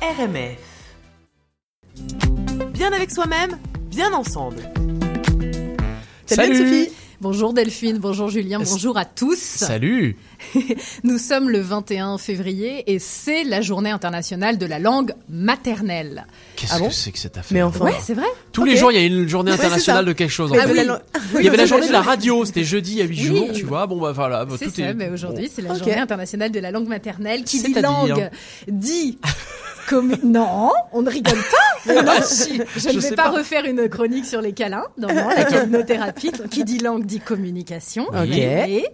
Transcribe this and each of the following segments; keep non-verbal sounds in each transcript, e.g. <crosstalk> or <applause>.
RMF. Bien avec soi-même, bien ensemble. Salut, Sophie? Bonjour Delphine, bonjour Julien, bonjour à tous. Salut <laughs> Nous sommes le 21 février et c'est la journée internationale de la langue maternelle. Qu'est-ce Ah bon que c'est que cette affaire? Mais enfin, Ouais, c'est vrai Tous les jours, il y a une journée internationale de quelque chose. en Ah fait. oui. Il y avait la journée de la radio, c'était jeudi à 8 jours, Oui. tu vois. Bon, bah voilà. bah, C'est tout ça, est... mais aujourd'hui c'est la journée internationale de la langue maternelle. Qui dit langue dit <laughs> comme... Non, on ne rigole pas <laughs> non, <laughs> Si, Je ne je vais pas, pas. refaire une chronique sur les câlins. Non, non, <laughs> la câlinothérapie. Qui dit langue dit communication. Ok. Et,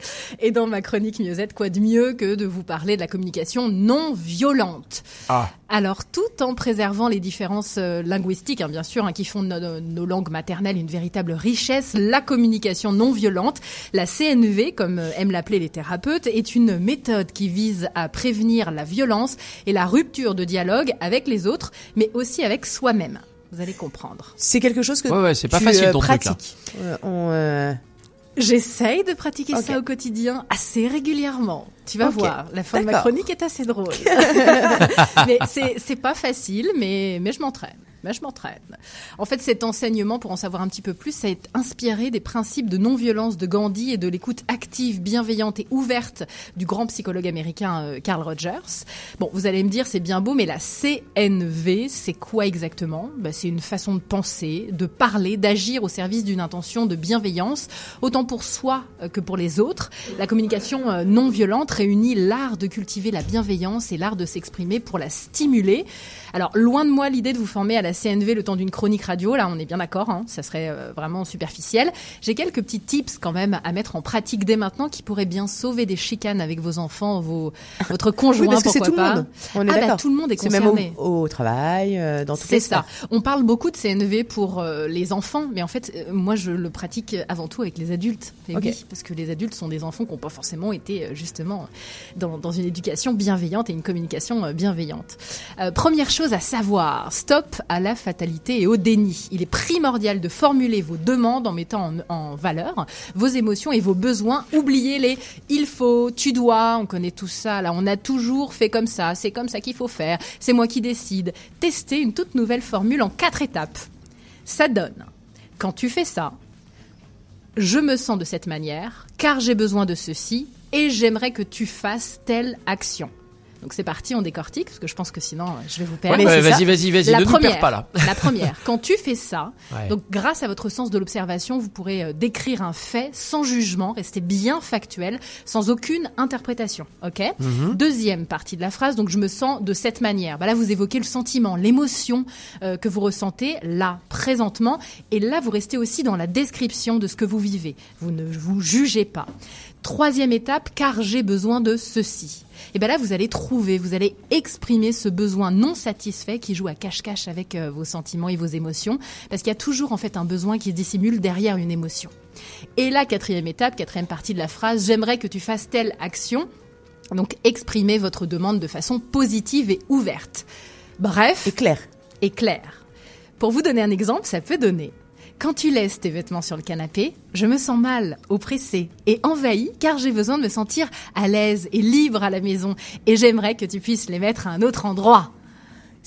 et dans ma chronique Mieux-être, quoi de mieux que de vous parler de la communication non violente? Ah, alors, tout en préservant les différences euh, linguistiques, hein, bien sûr, hein, qui font de nos, nos langues maternelles une véritable richesse, la communication non violente, la CNV, comme euh, aiment l'appeler les thérapeutes, est une méthode qui vise à prévenir la violence et la rupture de dialogue avec les autres, mais aussi avec soi-même. Vous allez comprendre. C'est quelque chose que Ouais, ouais, c'est pas tu, facile euh, ton truc, là. pratiques. Euh, on, euh, J'essaye de pratiquer ça au quotidien assez régulièrement. Tu vas voir, la fin de ma chronique est assez drôle. <laughs> mais c'est c'est pas facile, mais mais je m'entraîne. Mais je m'entraîne. En fait, cet enseignement, pour en savoir un petit peu plus, ça est inspiré des principes de non-violence de Gandhi et de l'écoute active, bienveillante et ouverte du grand psychologue américain euh, Carl Rogers. Bon, vous allez me dire, c'est bien beau, mais la CNV, c'est quoi exactement? Bah, C'est une façon de penser, de parler, d'agir au service d'une intention de bienveillance, autant pour soi euh, que pour les autres. La communication euh, non violente réunit l'art de cultiver la bienveillance et l'art de s'exprimer pour la stimuler. Alors, loin de moi l'idée de vous former à la CNV le temps d'une chronique radio, là on est bien d'accord, hein, ça serait euh, vraiment superficiel. J'ai quelques petits tips quand même à mettre en pratique dès maintenant qui pourraient bien sauver des chicanes avec vos enfants, vos, <laughs> votre conjoint, Oui, parce que c'est pourquoi tout le pas. monde. On est ah bah, tout le monde est concerné. même au, au travail, euh, dans toutes C'est ça. On parle beaucoup de CNV pour euh, les enfants, mais en fait, euh, moi, je le pratique avant tout avec les adultes. Et oui, parce que les adultes sont des enfants qui n'ont pas forcément été justement dans, dans une éducation bienveillante et une communication bienveillante. Première chose à savoir, stop à la fatalité et au déni. Il est primordial de formuler vos demandes en mettant en, valeur vos émotions et vos besoins. Oubliez les il faut, tu dois, on connaît tout ça. Là, on a toujours fait comme ça, c'est comme ça qu'il faut faire, c'est moi qui décide. Testez une toute nouvelle formule en quatre étapes. Ça donne, quand tu fais ça, je me sens de cette manière, car j'ai besoin de ceci, et j'aimerais que tu fasses telle action. Donc c'est parti, on décortique, parce que je pense que sinon, euh, je vais vous perdre. Ouais, vas-y, vas-y, vas-y, La ne nous première, perds pas là. <laughs> la première, quand tu fais ça, Ouais. donc grâce à votre sens de l'observation, vous pourrez euh, décrire un fait sans jugement, rester bien factuel, sans aucune interprétation. Ok? Mhm. Deuxième partie de la phrase, donc je me sens de cette manière. Bah là, vous évoquez le sentiment, l'émotion euh, que vous ressentez là, présentement, et là, vous restez aussi dans la description de ce que vous vivez. Vous ne vous jugez pas. Troisième étape, car j'ai besoin de ceci. Et ben là, vous allez trouver, vous allez exprimer ce besoin non satisfait qui joue à cache-cache avec euh, vos sentiments et vos émotions, parce qu'il y a toujours en fait un besoin qui se dissimule derrière une émotion. Et la quatrième étape, quatrième partie de la phrase, j'aimerais que tu fasses telle action. Donc exprimez votre demande de façon positive et ouverte. Bref, Et clair. et clair. Pour vous donner un exemple, ça peut donner. Quand tu laisses tes vêtements sur le canapé, je me sens mal, oppressée et envahie car j'ai besoin de me sentir à l'aise et libre à la maison et j'aimerais que tu puisses les mettre à un autre endroit.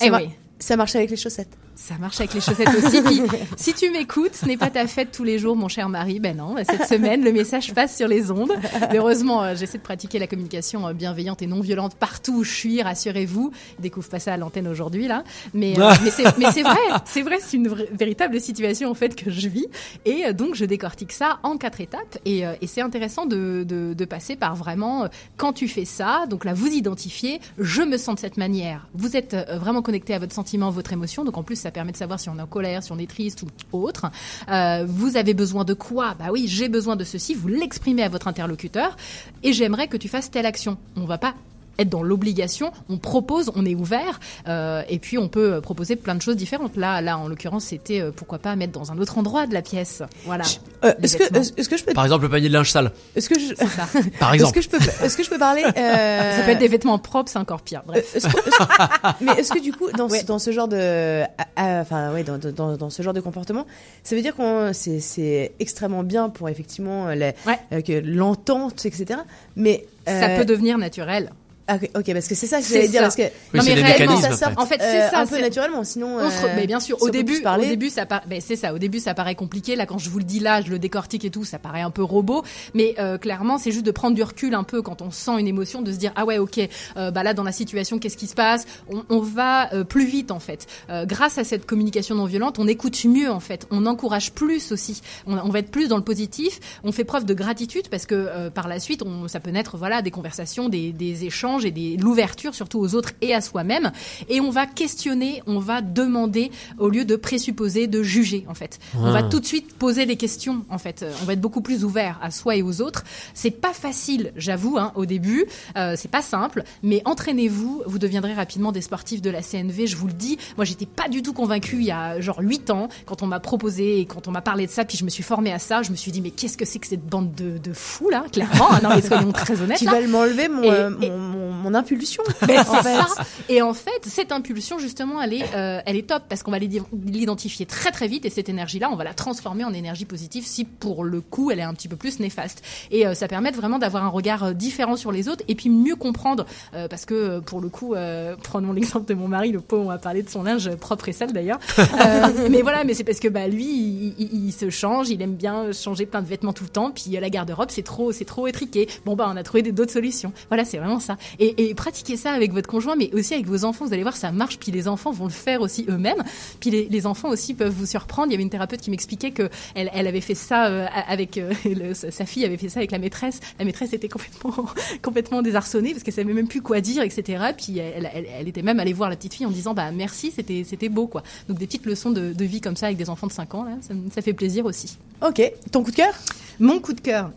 Eh oui. Ça marche avec les chaussettes. Ça marche avec les chaussettes aussi. Puis, si tu m'écoutes, ce n'est pas ta fête tous les jours, mon cher mari. Ben non, cette semaine, le message passe sur les ondes. Mais heureusement, euh, j'essaie de pratiquer la communication euh, bienveillante et non violente partout où je suis, rassurez-vous. Je découvre pas ça à l'antenne aujourd'hui, là. Mais, euh, <laughs> mais c'est vrai, c'est vrai, c'est une vraie- véritable situation, en fait, que je vis. Et donc, je décortique ça en quatre étapes. Et, et c'est intéressant de, de, de passer par vraiment, quand tu fais ça, donc là, vous identifiez, je me sens de cette manière. Vous êtes vraiment connecté à votre votre émotion. Donc, en plus, ça permet de savoir si on est en colère, si on est triste ou autre. Euh, vous avez besoin de quoi? Bah oui, j'ai besoin de ceci. Vous l'exprimez à votre interlocuteur et j'aimerais que tu fasses telle action. On va pas être dans l'obligation, on propose, on est ouvert, euh, et puis on peut euh, proposer plein de choses différentes. Là, là, en l'occurrence, c'était euh, pourquoi pas mettre dans un autre endroit de la pièce. Voilà. Euh, Les est-ce que, est-ce que je peux, Par exemple, le panier de linge sale, est-ce que je, C'est ça. <laughs> par est-ce exemple. que je peux, est-ce que je peux parler, euh, <laughs> Ça peut être des vêtements propres, c'est encore pire. Euh, Bref. est-ce que- est-ce que- <laughs> mais est-ce que du coup, dans, Ouais. ce, dans ce genre de, enfin ouais, dans, dans, dans ce genre de comportement, ça veut dire qu'on c'est, c'est extrêmement bien pour effectivement la- Ouais. euh, que l'entente, etc. Mais Ça euh, peut devenir naturel. Ah, ok, parce que c'est ça que C'est j'allais dire. ça. Parce que Oui, Non, mais réellement, ça sort. En fait, c'est euh, ça. un peu naturellement, sinon. On se re- euh, mais bien sûr, au début, au début, ça par- ben, c'est ça. Au début, ça paraît compliqué. Là, quand je vous le dis là, je le décortique et tout, ça paraît un peu robot. Mais euh, clairement, c'est juste de prendre du recul un peu quand on sent une émotion, de se dire ah ouais, ok, euh, bah là dans la situation, qu'est-ce qui se passe? On, on va euh, plus vite en fait. Euh, grâce à cette communication non violente, on écoute mieux en fait. On encourage plus aussi. On, on va être plus dans le positif. On fait preuve de gratitude parce que euh, par la suite, on, ça peut naître voilà des conversations, des, des échanges et des l'ouverture surtout aux autres et à soi-même. Et on va questionner, on va demander au lieu de présupposer, de juger en fait. On va Ah. tout de suite poser les questions en fait. Euh, On va être beaucoup plus ouvert à soi et aux autres. C'est pas facile, j'avoue, hein, au début. Euh, c'est pas simple, mais entraînez-vous. Vous deviendrez rapidement des sportifs de la CNV. Je vous le dis. Moi, j'étais pas du tout convaincue il y a genre 8 ans quand on m'a proposé et quand on m'a parlé de ça. Puis je me suis formée à ça. Je me suis dit mais qu'est-ce que c'est que cette bande de, de fous là Clairement? hein. non mais soyons très honnêtes. Tu là. vas m'enlever mon, Et- euh, et- mon, mon, mon impulsion. <laughs> En c'est fait. ça. Et en fait, cette impulsion, justement, elle est, euh, elle est top parce qu'on va l'identifier très très vite et cette énergie-là, on va la transformer en énergie positive si pour le coup, elle est un petit peu plus néfaste. Et euh, ça permet vraiment d'avoir un regard euh, différent sur les autres et puis mieux comprendre euh, parce que pour le coup, prenons l'exemple de mon mari, le pauvre, on va parler de son linge propre et sale d'ailleurs. <laughs> Mais voilà, mais c'est parce que bah lui, il, il- il se change, il aime bien changer plein de vêtements tout le temps, puis la garde-robe, c'est trop, c'est trop étriqué. Bon bah, on a trouvé d'autres solutions. Voilà, c'est vraiment ça. Et, et pratiquez ça avec votre conjoint, mais aussi avec vos enfants. Vous allez voir, ça marche. Puis les enfants vont le faire aussi eux-mêmes. Puis les, les enfants aussi peuvent vous surprendre. Il y avait une thérapeute qui m'expliquait que elle, elle avait fait ça euh, avec euh, <laughs> le- sa fille avait fait ça avec la maîtresse. La maîtresse était complètement <laughs> complètement désarçonnée parce qu'elle savait même plus quoi dire, etc. Puis elle, elle, elle était même allée voir la petite fille en disant bah merci, c'était c'était beau quoi. Donc des petites leçons de, de vie comme ça avec des enfants de 5 ans là, ça, ça fait plaisir aussi. Ok, ton coup de cœur? Mon coup de cœur.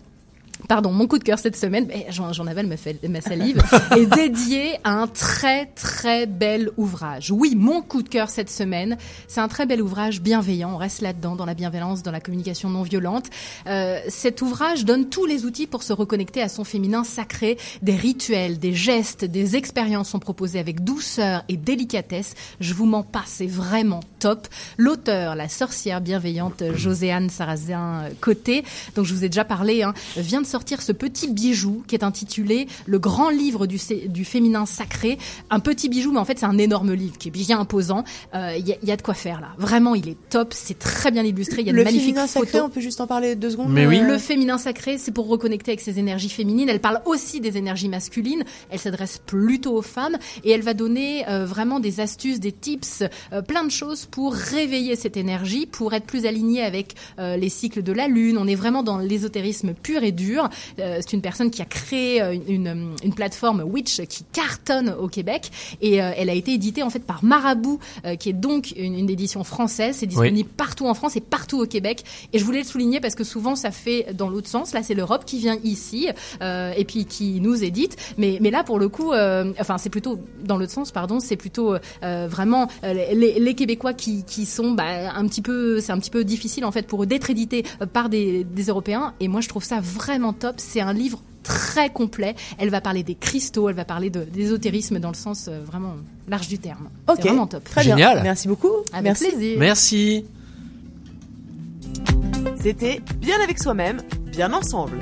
Pardon, mon coup de cœur cette semaine, j'en avale ma, ma salive, <laughs> est dédié à un très très bel ouvrage. Oui, mon coup de cœur cette semaine, c'est un très bel ouvrage bienveillant. On reste là-dedans, dans la bienveillance, dans la communication non violente. Euh, cet ouvrage donne tous les outils pour se reconnecter à son féminin sacré. Des rituels, des gestes, des expériences sont proposés avec douceur et délicatesse. Je vous mens pas, c'est vraiment top. L'auteur, la sorcière bienveillante Joséanne Sarrazin Côté, dont je vous ai déjà parlé, hein, vient de sortir ce petit bijou qui est intitulé Le grand livre du, féminin sacré. Un petit bijou, mais en fait c'est un énorme livre qui est bien imposant. Euh, Il y, a- il y a de quoi faire là. Vraiment, il est top, c'est très bien illustré. Il y a de Le magnifiques féminin photos. sacré, on peut juste en parler deux secondes Mais oui. euh, Le féminin sacré, c'est pour reconnecter avec ses énergies féminines. Elle parle aussi des énergies masculines. Elle s'adresse plutôt aux femmes et elle va donner euh, vraiment des astuces, des tips, euh, plein de choses pour réveiller cette énergie, pour être plus aligné avec euh, les cycles de la lune. On est vraiment dans l'ésotérisme pur et dur. Euh, c'est une personne qui a créé euh, une, une, plateforme Witch qui cartonne au Québec et euh, elle a été éditée en fait par Marabout, euh, qui est donc une, une édition française. C'est disponible partout en France et partout au Québec. Et je voulais le souligner parce que souvent ça fait dans l'autre sens. Là, c'est l'Europe qui vient ici euh, et puis qui nous édite. Mais, mais là, pour le coup, euh, enfin, c'est plutôt dans l'autre sens, pardon. C'est plutôt euh, vraiment euh, les, les Québécois qui, qui sont bah, un petit peu, c'est un petit peu difficile en fait pour eux d'être édités euh, par des, des Européens. Et moi, je trouve ça vraiment top. C'est un livre très complet. Elle va parler des cristaux, elle va parler de- d'ésotérisme dans le sens euh, vraiment large du terme. Ok, C'est vraiment top. Très Génial. bien. Merci beaucoup. Avec Merci. plaisir. Merci. C'était Bien avec soi-même, bien ensemble.